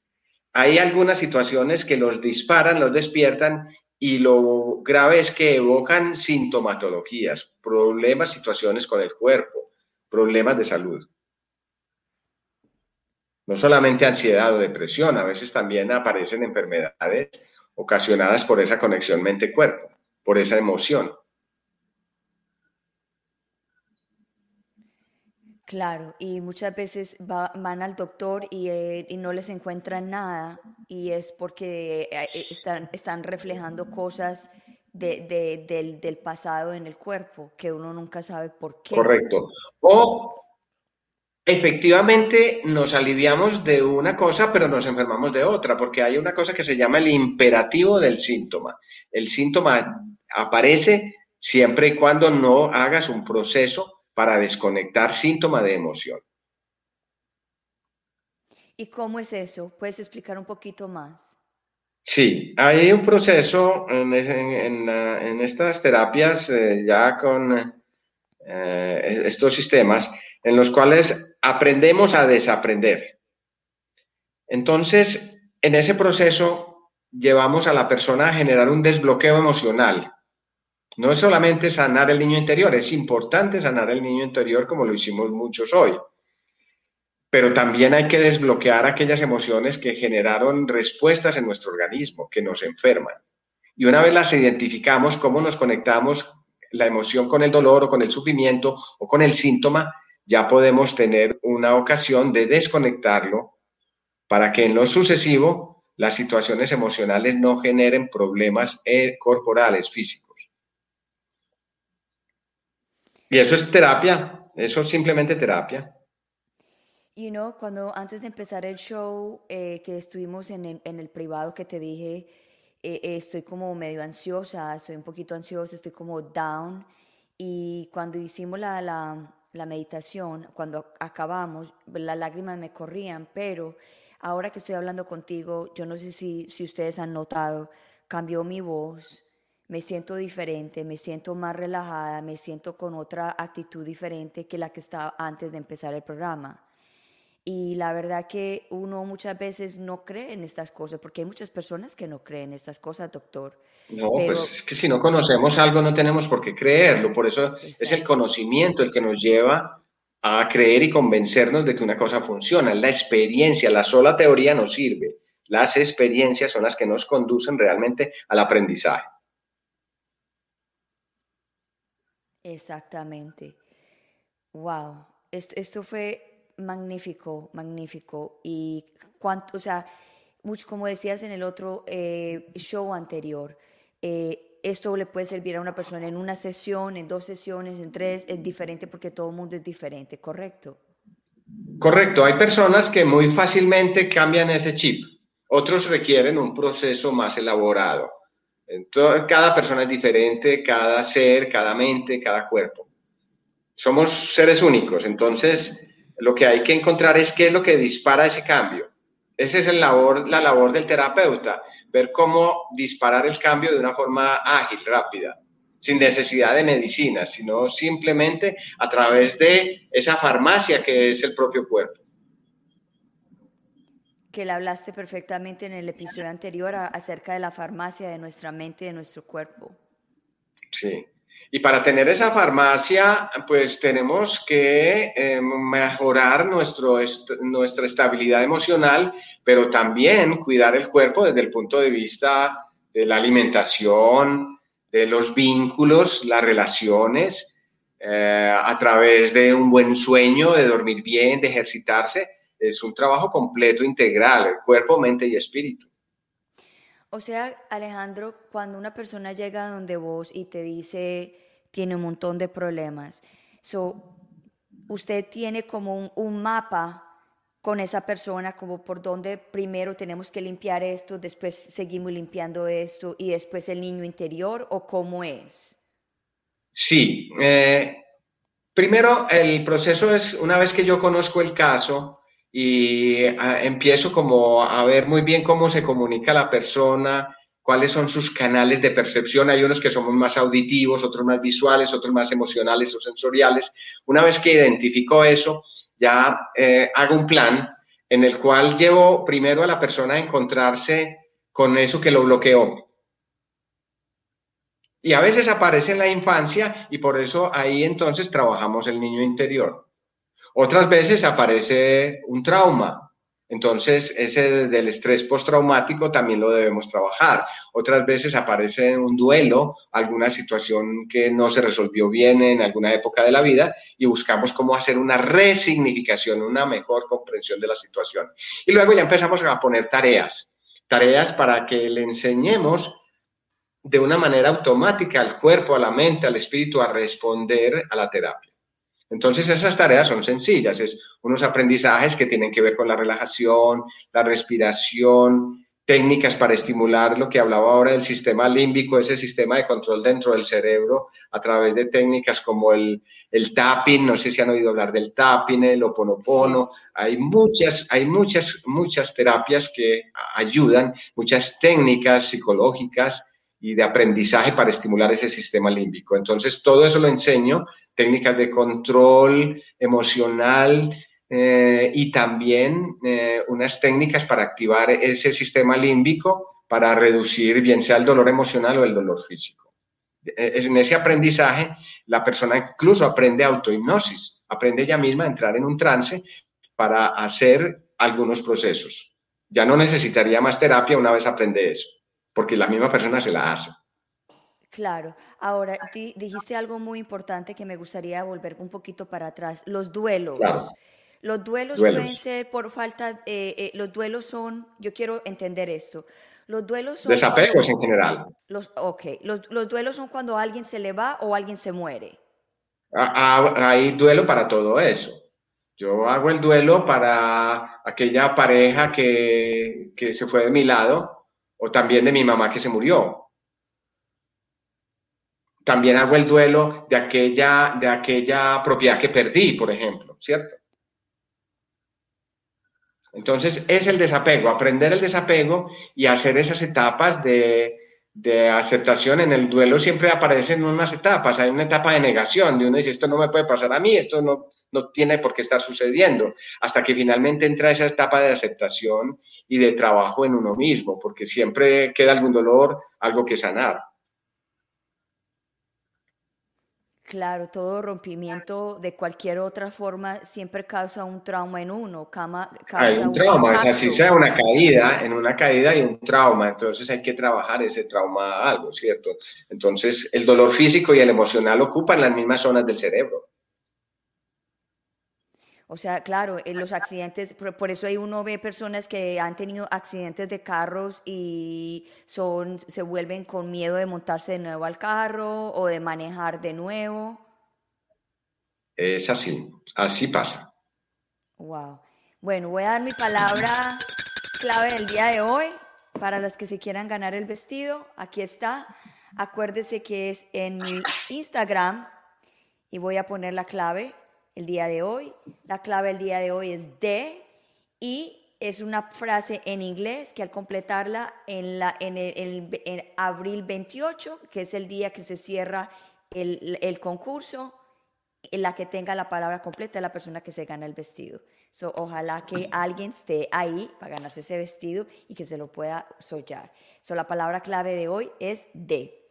Hay algunas situaciones que los disparan, los despiertan y lo grave es que evocan sintomatologías, problemas, situaciones con el cuerpo, problemas de salud. No solamente ansiedad o depresión, a veces también aparecen enfermedades ocasionadas por esa conexión mente-cuerpo, por esa emoción. Claro, y muchas veces van al doctor eh, y, no les encuentran nada y es porque eh, eh, están, están reflejando cosas de, del, del, pasado en el cuerpo que uno nunca sabe por qué. Correcto. O efectivamente nos aliviamos de una cosa pero nos enfermamos de otra porque hay una cosa que se llama el imperativo del síntoma. El síntoma aparece siempre y cuando no hagas un proceso para desconectar síntoma de emoción. ¿Y cómo es eso? ¿Puedes explicar un poquito más? Sí, hay un proceso en, estas terapias eh, ya con eh, estos sistemas en los cuales aprendemos a desaprender. Entonces, en ese proceso llevamos a la persona a generar un desbloqueo emocional no es solamente sanar el niño interior, es importante sanar el niño interior como lo hicimos muchos hoy, pero también hay que desbloquear aquellas emociones que generaron respuestas en nuestro organismo, que nos enferman. Y una vez las identificamos, cómo nos conectamos la emoción con el dolor o con el sufrimiento o con el síntoma, ya podemos tener una ocasión de desconectarlo para que en lo sucesivo las situaciones emocionales no generen problemas eh, corporales, físicos. Y eso es terapia, eso es simplemente terapia. Y no, cuando antes de empezar el show, eh, que estuvimos en el, en el, privado, que te dije, eh, eh, estoy como medio ansiosa, estoy un poquito ansiosa, estoy como down. Y cuando hicimos la, la, la meditación, cuando acabamos, las lágrimas me corrían, pero ahora que estoy hablando contigo, yo no sé si, si ustedes han notado, cambió mi voz, me siento diferente, me siento más relajada, me siento con otra actitud diferente que la que estaba antes de empezar el programa. Y la verdad que uno muchas veces no cree en estas cosas, porque hay muchas personas que no creen en estas cosas, doctor. No, pues es que si no conocemos algo no tenemos por qué creerlo, por eso es el conocimiento el que nos lleva a creer y convencernos de que una cosa funciona, la experiencia, la sola teoría no sirve, las experiencias son las que nos conducen realmente al aprendizaje. Exactamente. Wow. Esto, fue magnífico, magnífico. Y cuánto, o sea, mucho, como decías en el otro eh, show anterior, eh, esto le puede servir a una persona en una sesión, en dos sesiones, en tres, es diferente porque todo el mundo es diferente, ¿correcto? Correcto, hay personas que muy fácilmente cambian ese chip, otros requieren un proceso más elaborado. Entonces, cada persona es diferente, cada ser, cada mente, cada cuerpo. Somos seres únicos, entonces lo que hay que encontrar es qué es lo que dispara ese cambio. Esa es labor, la labor del terapeuta, ver cómo disparar el cambio de una forma ágil, rápida, sin necesidad de medicina, sino simplemente a través de esa farmacia que es el propio cuerpo. Que le hablaste perfectamente en el episodio anterior acerca de la farmacia de nuestra mente y de nuestro cuerpo. Sí. Y para tener esa farmacia, pues tenemos que eh, mejorar nuestro nuestra estabilidad emocional, pero también cuidar el cuerpo desde el punto de vista de la alimentación, de los vínculos, las relaciones, eh, a través de un buen sueño, de dormir bien, de ejercitarse. Es un trabajo completo, integral, cuerpo, mente y espíritu. O sea, Alejandro, cuando una persona llega donde vos y te dice, tiene un montón de problemas. So, usted tiene como un, mapa con esa persona, como por donde primero tenemos que limpiar esto, después seguimos limpiando esto y después el niño interior, o cómo es? Sí. Eh, primero, el proceso es, una vez que yo conozco el caso y ah, empiezo como a ver muy bien cómo se comunica la persona, cuáles son sus canales de percepción. Hay unos que somos más auditivos, otros más visuales, otros más emocionales o sensoriales. Una vez que identifico eso, ya eh, hago un plan en el cual llevo primero a la persona a encontrarse con eso que lo bloqueó. Y a veces aparece en la infancia y por eso ahí entonces trabajamos el niño interior. Otras veces aparece un trauma, entonces, ese del estrés postraumático también lo debemos trabajar. Otras veces aparece un duelo, alguna situación que no se resolvió bien en alguna época de la vida y buscamos cómo hacer una resignificación, una mejor comprensión de la situación. Y luego ya empezamos a poner tareas, tareas para que le enseñemos de una manera automática al cuerpo, a la mente, al espíritu a responder a la terapia. Entonces esas tareas son sencillas, es unos aprendizajes que tienen que ver con la relajación, la respiración, técnicas para estimular lo que hablaba ahora del sistema límbico, ese sistema de control dentro del cerebro, a través de técnicas como el, el tapping, no sé si han oído hablar del tapping, el oponopono, hay muchas, hay muchas, muchas terapias que ayudan, muchas técnicas psicológicas y de aprendizaje para estimular ese sistema límbico. Entonces, todo eso lo enseño técnicas de control emocional eh, y también eh, unas técnicas para activar ese sistema límbico para reducir bien sea el dolor emocional o el dolor físico. Eh, en ese aprendizaje, la persona incluso aprende autohipnosis, aprende ella misma a entrar en un trance para hacer algunos procesos. Ya no necesitaría más terapia una vez aprende eso, porque la misma persona se la hace. Claro. Ahora, dijiste algo muy importante que me gustaría volver un poquito para atrás. Los duelos. Los duelos, pueden ser por falta, eh, eh, los duelos son, yo quiero entender esto. Los duelos son... Desapegos en general. Los, ok, los, los, duelos son cuando alguien se le va o alguien se muere. hay duelo para todo eso. Yo hago el duelo para aquella pareja que, que se fue de mi lado o también de mi mamá que se murió también hago el duelo de aquella, de aquella propiedad que perdí, por ejemplo, ¿cierto? Entonces es el desapego, aprender el desapego y hacer esas etapas de, aceptación. En el duelo siempre aparecen unas etapas, hay una etapa de negación, de uno dice, esto no me puede pasar a mí, esto no, no tiene por qué estar sucediendo, hasta que finalmente entra esa etapa de aceptación y de trabajo en uno mismo, porque siempre queda algún dolor, algo que sanar. Claro, todo rompimiento de cualquier otra forma siempre causa un trauma en uno. hay un, trauma, o sea, si sea una caída, en una caída hay un trauma, entonces hay que trabajar ese trauma algo, ¿cierto? Entonces, el dolor físico y el emocional ocupan las mismas zonas del cerebro. O sea, claro, en los accidentes, por, por eso ahí uno ve personas que han tenido accidentes de carros y son, se vuelven con miedo de montarse de nuevo al carro o de manejar de nuevo. Es así, así pasa. Wow. Bueno, voy a dar mi palabra clave del día de hoy para los que se quieran ganar el vestido. Aquí está. Acuérdese que es en mi Instagram y voy a poner la clave el día de hoy. La clave del día de hoy es de y es una frase en inglés que al completarla en, la, en, el, en abril 28, que es el día que se cierra el, el concurso, en la que tenga la palabra completa la persona que se gana el vestido. So, ojalá que alguien esté ahí para ganarse ese vestido y que se lo pueda sollar. So, la palabra clave de hoy es de.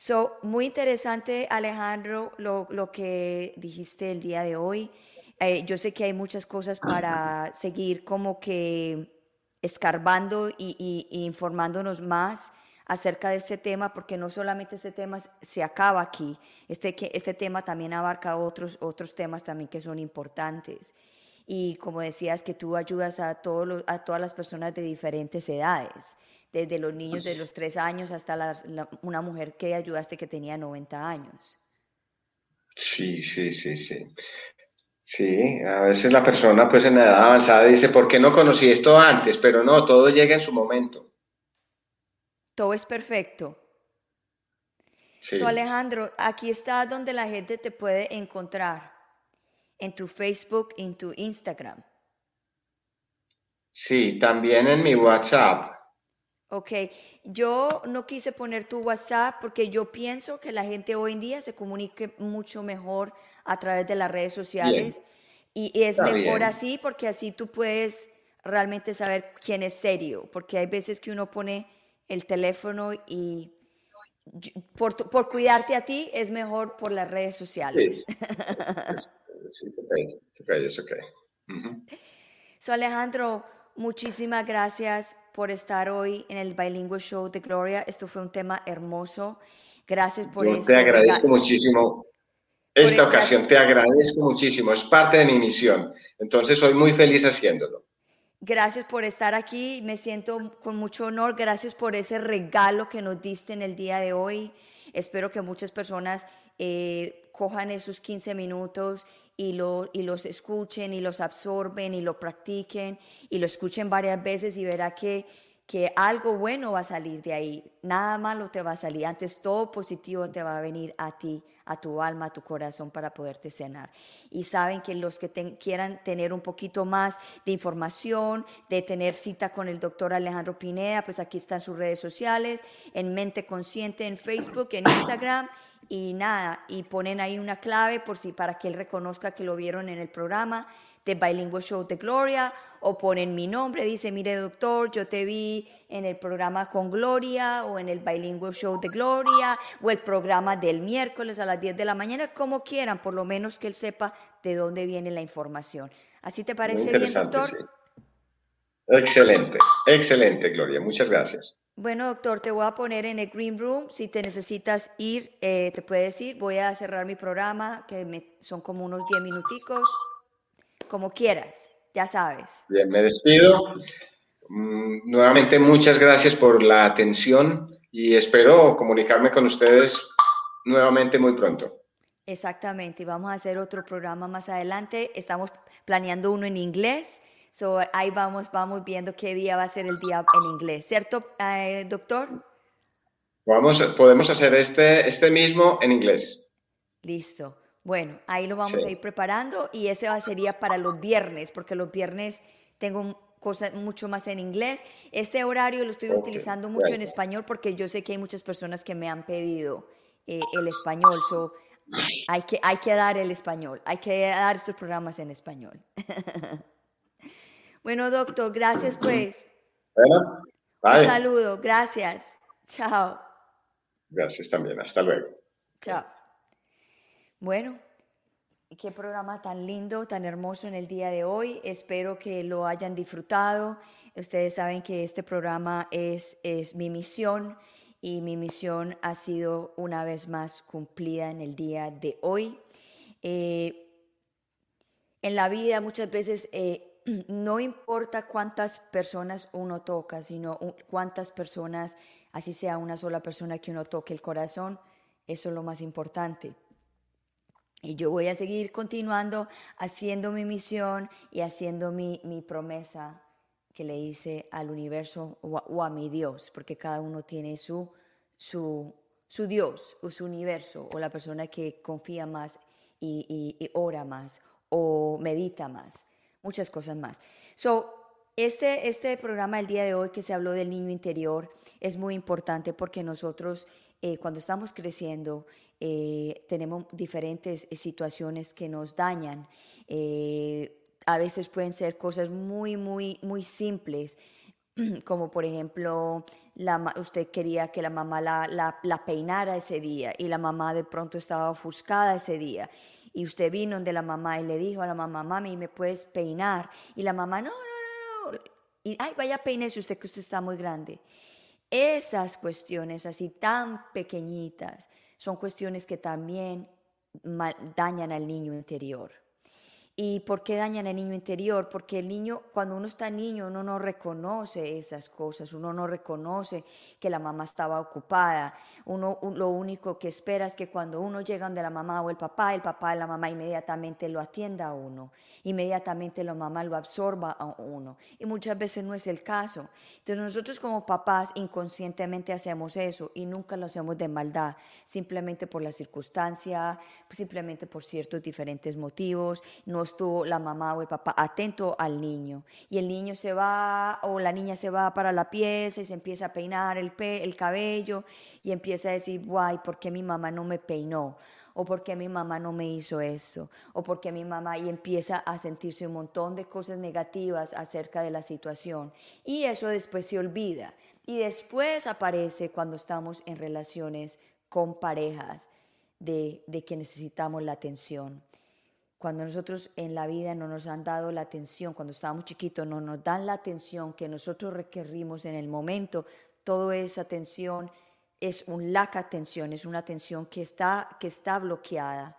So, muy interesante, Alejandro, lo, lo que dijiste el día de hoy. Eh, yo sé que hay muchas cosas para seguir como que escarbando y, y, y, informándonos más acerca de este tema, porque no solamente este tema se acaba aquí, este, este tema también abarca otros, otros temas también que son importantes. Y como decías, que tú ayudas a, todos a todas las personas de diferentes edades desde los niños de los tres años hasta la, una mujer que ayudaste que tenía 90 años. Sí, sí, sí, sí. Sí, a veces la persona pues en edad avanzada dice, ¿por qué no conocí esto antes? Pero no, todo llega en su momento. Todo es perfecto. Sí. So, Alejandro, aquí está donde la gente te puede encontrar, en tu Facebook, en tu Instagram. Sí, también en mi WhatsApp. Ok, yo no quise poner tu WhatsApp porque yo pienso que la gente hoy en día se comunique mucho mejor a través de las redes sociales bien. y, es Está mejor bien. así porque así tú puedes realmente saber quién es serio, porque hay veces que uno pone el teléfono y por, por cuidarte a ti es mejor por las redes sociales. Sí, okay. okay, okay. Uh -huh. So Alejandro, muchísimas gracias por estar hoy en el Bilingual Show de Gloria. Esto fue un tema hermoso. Gracias por Yo te agradezco regalo. muchísimo. Esta por ocasión te agradezco muchísimo. Es parte de mi misión. Entonces soy muy feliz haciéndolo. Gracias por estar aquí. Me siento con mucho honor. Gracias por ese regalo que nos diste en el día de hoy. Espero que muchas personas eh, cojan esos 15 minutos y, lo, y los escuchen y los absorben y lo practiquen y lo escuchen varias veces y verá que, que algo bueno va a salir de ahí, nada malo te va a salir, antes todo positivo te va a venir a ti, a tu alma, a tu corazón para poderte cenar. Y saben que los que te, quieran tener un poquito más de información, de tener cita con el doctor Alejandro Pineda, pues aquí están sus redes sociales, en Mente Consciente en Facebook, en Instagram y nada, y ponen ahí una clave por si para que él reconozca que lo vieron en el programa de Bilingual Show de Gloria, o ponen mi nombre, dice, mire doctor, yo te vi en el programa con Gloria, o en el Bilingual Show de Gloria, o el programa del miércoles a las 10 de la mañana, como quieran, por lo menos que él sepa de dónde viene la información. ¿Así te parece bien, doctor? Sí. Excelente, excelente, Gloria, muchas gracias. Bueno, doctor, te voy a poner en el Green Room. Si te necesitas ir, eh, te puedes ir. Voy a cerrar mi programa, que me, son como unos 10 minuticos. Como quieras, ya sabes. Bien, me despido. Mm, nuevamente, muchas gracias por la atención y espero comunicarme con ustedes nuevamente muy pronto. Exactamente, y vamos a hacer otro programa más adelante. Estamos planeando uno en inglés So, ahí vamos, vamos viendo qué día va a ser el día en inglés, ¿cierto, eh, doctor? Vamos, podemos hacer este, este mismo en inglés. Listo. Bueno, ahí lo vamos sí. a ir preparando y ese sería para los viernes, porque los viernes tengo cosas mucho más en inglés. Este horario lo estoy okay. utilizando mucho en español porque yo sé que hay muchas personas que me han pedido eh, el español. So, hay, que, hay que dar el español, hay que dar estos programas en español. Bueno, doctor, gracias pues. Bueno, bye. Un saludo, gracias. Chao. Gracias también, hasta luego. Chao. Bueno, qué programa tan lindo, tan hermoso en el día de hoy. Espero que lo hayan disfrutado. Ustedes saben que este programa es, es mi misión y mi misión ha sido una vez más cumplida en el día de hoy. Eh, en la vida muchas veces eh, no importa cuántas personas uno toca, sino cuántas personas, así sea una sola persona que uno toque el corazón, eso es lo más importante. Y yo voy a seguir continuando haciendo mi misión y haciendo mi, mi promesa que le hice al universo o a, mi Dios, porque cada uno tiene su, su, su, Dios o su universo o la persona que confía más y, y, ora más o medita más, muchas cosas más. So, este, este programa el día de hoy que se habló del niño interior es muy importante porque nosotros eh, cuando estamos creciendo eh, tenemos diferentes situaciones que nos dañan. Eh, a veces pueden ser cosas muy, muy, muy simples, como por ejemplo, la, usted quería que la mamá la, la, peinara ese día y la mamá de pronto estaba ofuscada ese día. Y usted vino donde la mamá y le dijo a la mamá, mami, ¿me puedes peinar? Y la mamá, no, no, no, no. Y, ay, vaya peínese usted que usted está muy grande. Esas cuestiones así tan pequeñitas son cuestiones que también dañan al niño interior. ¿Y por qué dañan al niño interior? Porque el niño, cuando uno está niño, uno no reconoce esas cosas, uno no reconoce que la mamá estaba ocupada. Uno lo único que espera es que cuando uno llega de la mamá o el papá, el papá y la mamá inmediatamente lo atienda a uno, inmediatamente la mamá lo absorba a uno. Y muchas veces no es el caso. Entonces nosotros como papás inconscientemente hacemos eso y nunca lo hacemos de maldad, simplemente por la circunstancia, simplemente por ciertos diferentes motivos. No estuvo la mamá o el papá atento al niño. Y el niño se va o la niña se va para la pieza y se empieza a peinar el, el cabello y empieza a decir, guay, ¿por qué mi mamá no me peinó? o por qué mi mamá no me hizo eso, o por qué mi mamá, y empieza a sentirse un montón de cosas negativas acerca de la situación. Y eso después se olvida. Y después aparece cuando estamos en relaciones con parejas de, de que necesitamos la atención. Cuando nosotros en la vida no nos han dado la atención, cuando estábamos chiquitos, no nos dan la atención que nosotros requerimos en el momento, toda esa atención es un lack atención, es una atención que está, que está bloqueada.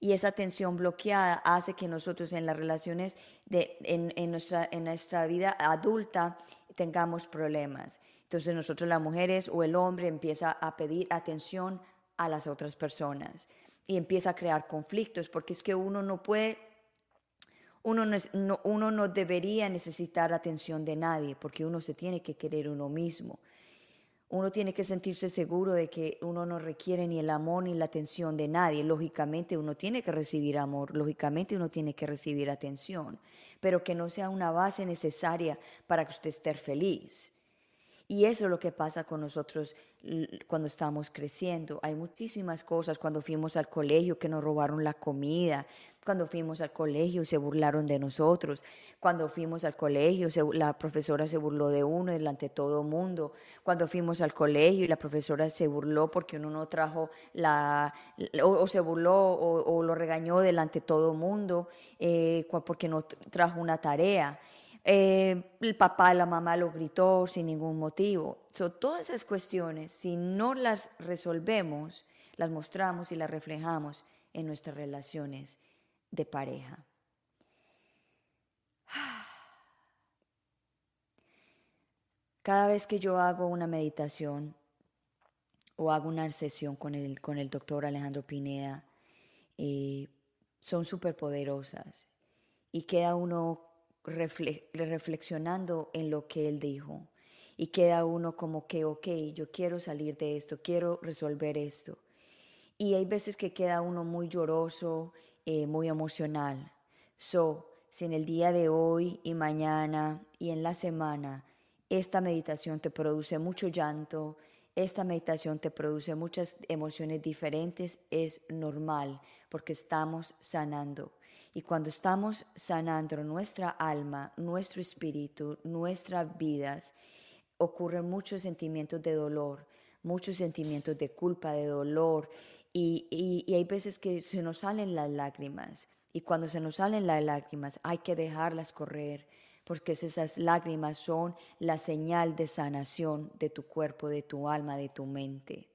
Y esa atención bloqueada hace que nosotros en las relaciones, de, en, en, nuestra, en nuestra vida adulta, tengamos problemas. Entonces nosotros las mujeres o el hombre empieza a pedir atención a las otras personas y empieza a crear conflictos, porque es que uno no puede, uno no, uno no debería necesitar atención de nadie, porque uno se tiene que querer uno mismo. Uno tiene que sentirse seguro de que uno no requiere ni el amor ni la atención de nadie. Lógicamente uno tiene que recibir amor, lógicamente uno tiene que recibir atención, pero que no sea una base necesaria para que usted esté feliz. Y eso es lo que pasa con nosotros cuando estamos creciendo. Hay muchísimas cosas. Cuando fuimos al colegio que nos robaron la comida. Cuando fuimos al colegio se burlaron de nosotros. Cuando fuimos al colegio la profesora se burló de uno delante de todo el mundo. Cuando fuimos al colegio y la profesora se burló porque uno no trajo la... o, se burló o, lo regañó delante de todo el mundo eh, porque no trajo una tarea. Eh, el papá, la mamá lo gritó sin ningún motivo. todas esas cuestiones, si no las resolvemos, las mostramos y las reflejamos en nuestras relaciones de pareja. Cada vez que yo hago una meditación o hago una sesión con el, con el doctor Alejandro Pineda, eh, son súper poderosas y queda uno reflexionando en lo que él dijo. Y queda uno como que, ok, yo quiero salir de esto, quiero resolver esto. Y hay veces que queda uno muy lloroso, eh, muy emocional. So, si en el día de hoy y mañana y en la semana esta meditación te produce mucho llanto, esta meditación te produce muchas emociones diferentes, es normal porque estamos sanando. Y cuando estamos sanando nuestra alma, nuestro espíritu, nuestras vidas, ocurren muchos sentimientos de dolor, muchos sentimientos de culpa, de dolor, y, hay veces que se nos salen las lágrimas. Y cuando se nos salen las lágrimas, hay que dejarlas correr, porque esas lágrimas son la señal de sanación de tu cuerpo, de tu alma, de tu mente.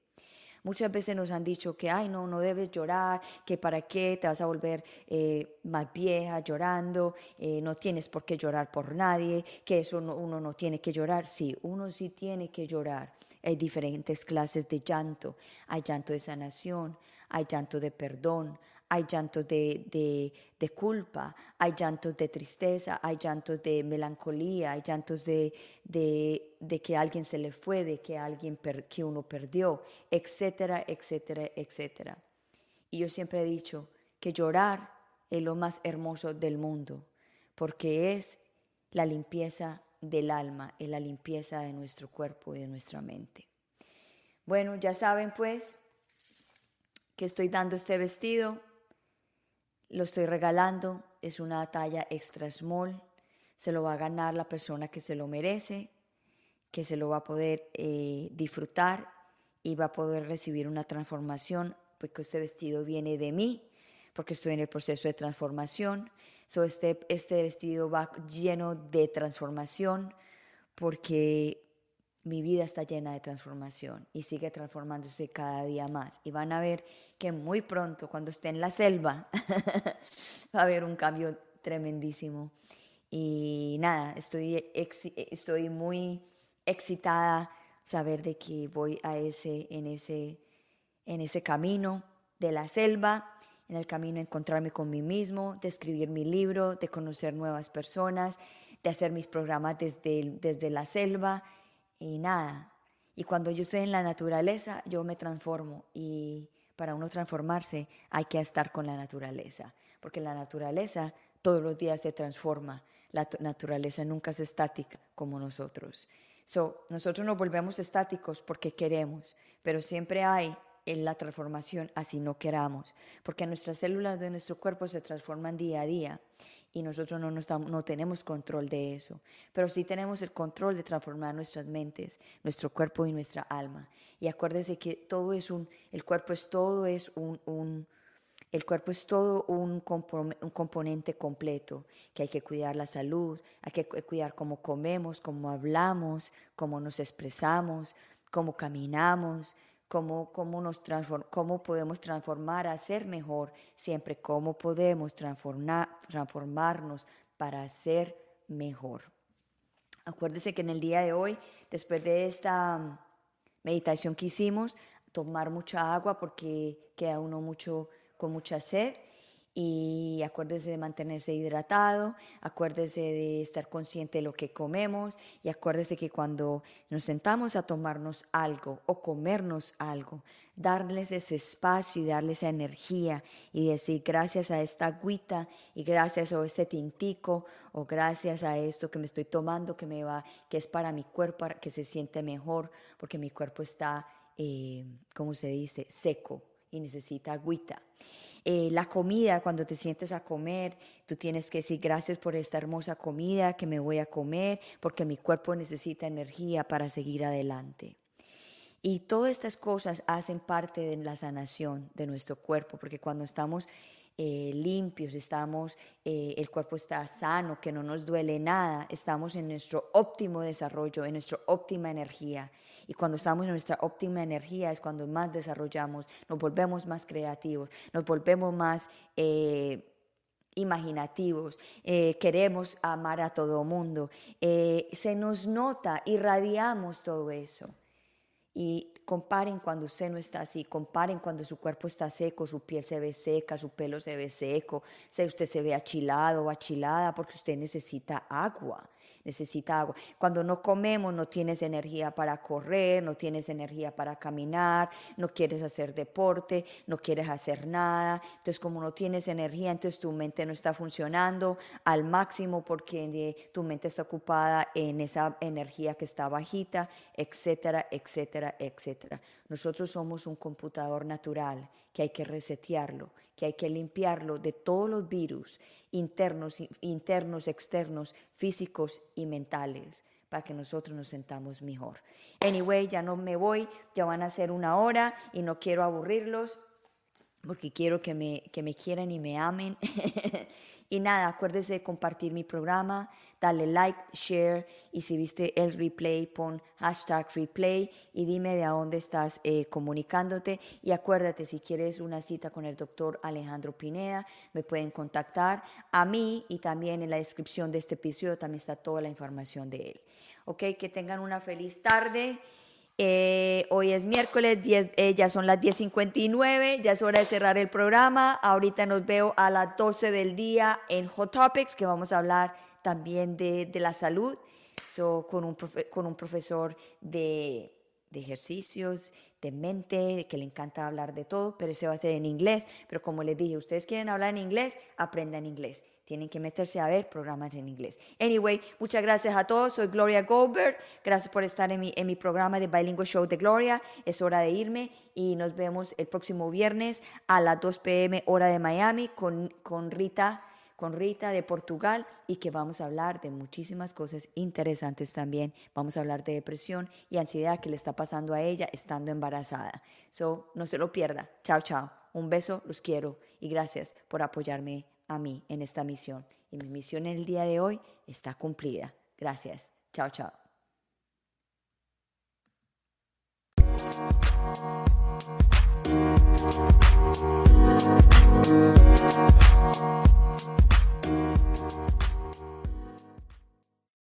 Muchas veces nos han dicho que, ay, no, no debes llorar, que para qué te vas a volver eh, más vieja llorando, eh, no tienes por qué llorar por nadie, que eso uno no tiene que llorar. Sí, uno sí tiene que llorar. Hay diferentes clases de llanto. Hay llanto de sanación, hay llanto de perdón, hay llantos de, culpa, hay llantos de tristeza, hay llantos de melancolía, hay llantos de, que alguien se le fue, de que alguien que uno perdió, etcétera, etcétera, etcétera. Y yo siempre he dicho que llorar es lo más hermoso del mundo, porque es la limpieza del alma, es la limpieza de nuestro cuerpo y de nuestra mente. Bueno, ya saben pues que estoy dando este vestido lo estoy regalando, es una talla extra small, se lo va a ganar la persona que se lo merece, que se lo va a poder eh, disfrutar y va a poder recibir una transformación, porque este vestido viene de mí, porque estoy en el proceso de transformación. So este, este vestido va lleno de transformación, porque mi vida está llena de transformación y sigue transformándose cada día más. Y van a ver que muy pronto, cuando esté en la selva, va a haber un cambio tremendísimo. Y nada, estoy, estoy muy excitada saber de que voy a ese, en, ese, en ese camino de la selva, en el camino de encontrarme con mí mismo, de escribir mi libro, de conocer nuevas personas, de hacer mis programas desde, desde la selva y nada. Y cuando yo estoy en la naturaleza, yo me transformo y para uno transformarse hay que estar con la naturaleza, porque la naturaleza todos los días se transforma, la naturaleza nunca es estática como nosotros. So, nosotros nos volvemos estáticos porque queremos, pero siempre hay en la transformación así no queramos, porque nuestras células de nuestro cuerpo se transforman día a día y nosotros no, no tenemos control de eso, pero sí tenemos el control de transformar nuestras mentes, nuestro cuerpo y nuestra alma. Y acuérdese que todo es un, el cuerpo es todo, es un, un el cuerpo es todo un, un, componente completo, que hay que cuidar la salud, hay que cuidar cómo comemos, cómo hablamos, cómo nos expresamos, cómo caminamos, cómo, cómo, nos cómo podemos transformar a ser mejor, siempre cómo podemos transformar, transformarnos para ser mejor. Acuérdese que en el día de hoy, después de esta mm, meditación que hicimos, tomar mucha agua porque queda uno mucho con mucha sed y acuérdese de mantenerse hidratado, acuérdese de estar consciente de lo que comemos y acuérdese que cuando nos sentamos a tomarnos algo o comernos algo, darles ese espacio y darles esa energía y decir gracias a esta agüita y gracias a este tintico o gracias a esto que me estoy tomando que me va, que es para mi cuerpo, que se siente mejor porque mi cuerpo está, eh, como se dice, seco y necesita agüita. Eh, la comida, cuando te sientes a comer, tú tienes que decir gracias por esta hermosa comida que me voy a comer, porque mi cuerpo necesita energía para seguir adelante. Y todas estas cosas hacen parte de la sanación de nuestro cuerpo, porque cuando estamos eh, limpios, estamos, eh, el cuerpo está sano, que no nos duele nada, estamos en nuestro óptimo desarrollo, en nuestra óptima energía. Y cuando estamos en nuestra óptima energía es cuando más desarrollamos, nos volvemos más creativos, nos volvemos más... Eh, imaginativos, queremos amar a todo mundo, se nos nota, irradiamos todo eso. Y comparen cuando usted no está así, comparen cuando su cuerpo está seco, su piel se ve seca, su pelo se ve seco, si usted se ve achilado o achilada porque usted necesita agua necesita agua. Cuando no comemos no tienes energía para correr, no tienes energía para caminar, no quieres hacer deporte, no quieres hacer nada. Entonces como no tienes energía, entonces tu mente no está funcionando al máximo porque tu mente está ocupada en esa energía que está bajita, etcétera, etcétera, etcétera. Nosotros somos un computador natural que hay que resetearlo, que hay que limpiarlo de todos los virus internos, internos, externos, físicos y mentales para que nosotros nos sentamos mejor. Anyway, ya no me voy, ya van a ser una hora y no quiero aburrirlos. Porque quiero que me, que me quieran y me amen. y nada, acuérdese de compartir mi programa, darle like, share y si viste el replay, pon hashtag replay y dime de a dónde estás eh, comunicándote. Y acuérdate, si quieres una cita con el doctor Alejandro Pineda, me pueden contactar a mí y también en la descripción de este episodio también está toda la información de él. Ok, que tengan una feliz tarde. Eh, hoy es miércoles, 10, eh, ya son las 10.59, ya es hora de cerrar el programa. Ahorita nos veo a las 12 del día en Hot Topics, que vamos a hablar también de, de la salud, so, con, un con un profesor de, de ejercicios, de mente, que le encanta hablar de todo, pero ese va a ser en inglés. Pero como les dije, ustedes quieren hablar en inglés, aprendan inglés. Tienen que meterse a ver programas en inglés. Anyway, muchas gracias a todos. Soy Gloria Goldberg. Gracias por estar en mi, en mi programa de Bilingual Show de Gloria. Es hora de irme y nos vemos el próximo viernes a las 2 p.m. hora de Miami con, con Rita con Rita de Portugal y que vamos a hablar de muchísimas cosas interesantes también. Vamos a hablar de depresión y ansiedad que le está pasando a ella estando embarazada. So, no se lo pierda. Chao, chao. Un beso, los quiero y gracias por apoyarme a mí en esta misión. Y mi misión en el día de hoy está cumplida. Gracias. Chao, chao. you